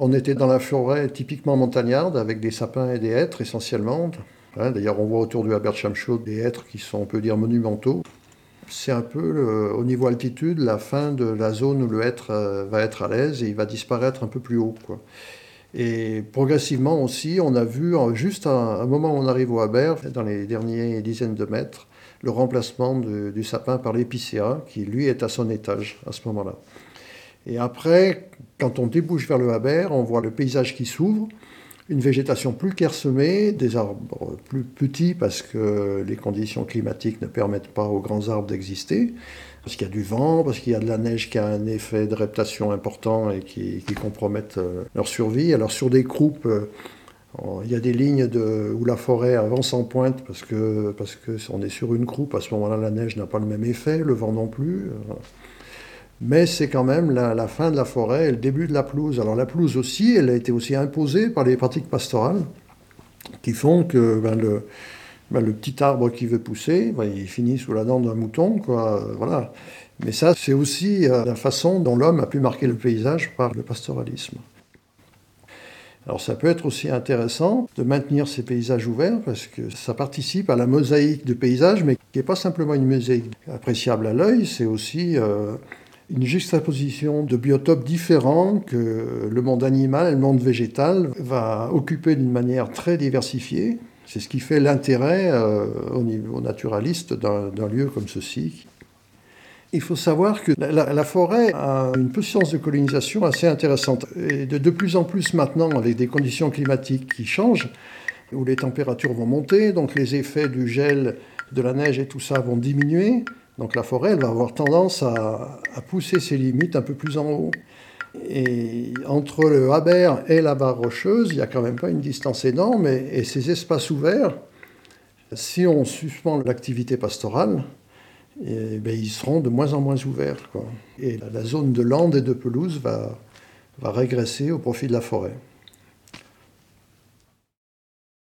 On était dans la forêt typiquement montagnarde avec des sapins et des hêtres essentiellement. Hein, d'ailleurs, on voit autour du Habertschamschow des hêtres qui sont, on peut dire, monumentaux. C'est un peu, au niveau altitude, la fin de la zone où le hêtre euh, va être à l'aise et il va disparaître un peu plus haut. Et progressivement aussi, on a vu, juste à un moment où on arrive au Haber, dans les dernières dizaines de mètres, le remplacement du sapin par l'épicéa, qui lui est à son étage à ce moment-là. Et après, quand on débouche vers le Haber, on voit le paysage qui s'ouvre, une végétation plus clairsemée, des arbres plus petits parce que les conditions climatiques ne permettent pas aux grands arbres d'exister, parce qu'il y a du vent, parce qu'il y a de la neige qui a un effet de reptation important et qui, qui compromettent euh, leur survie. Alors sur des croupes, euh, il y a des lignes où la forêt avance en pointe parce que parce que on est sur une croupe. À ce moment-là, la neige n'a pas le même effet, le vent non plus. Euh. Mais c'est quand même la, fin de la forêt et le début de la pelouse. Alors la pelouse aussi, elle a été aussi imposée par les pratiques pastorales qui font que ben, le, ben, le, petit arbre qui veut pousser, ben, il finit sous la dent d'un mouton. Quoi, voilà. Mais ça, c'est aussi euh, la façon dont l'homme a pu marquer le paysage par le pastoralisme. Alors ça peut être aussi intéressant de maintenir ces paysages ouverts parce que ça participe à la mosaïque de paysages, mais qui n'est pas simplement une mosaïque appréciable à l'œil, c'est aussi euh, une juxtaposition de biotopes différents que le monde animal et le monde végétal va occuper d'une manière très diversifiée. C'est ce qui fait l'intérêt euh, au niveau naturaliste d'un lieu comme ceci. Il faut savoir que la, forêt a une puissance de colonisation assez intéressante. Et de, de, plus en plus maintenant, avec des conditions climatiques qui changent, où les températures vont monter, donc les effets du gel, de la neige et tout ça vont diminuer. Donc la forêt, elle va avoir tendance à, pousser ses limites un peu plus en haut. Et entre le Haber et la barre rocheuse, il n'y a quand même pas une distance énorme. Et, ces espaces ouverts, si on suspend l'activité pastorale, eh ben, ils seront de moins en moins ouverts. Et la, zone de lande et de pelouse va, va régresser au profit de la forêt.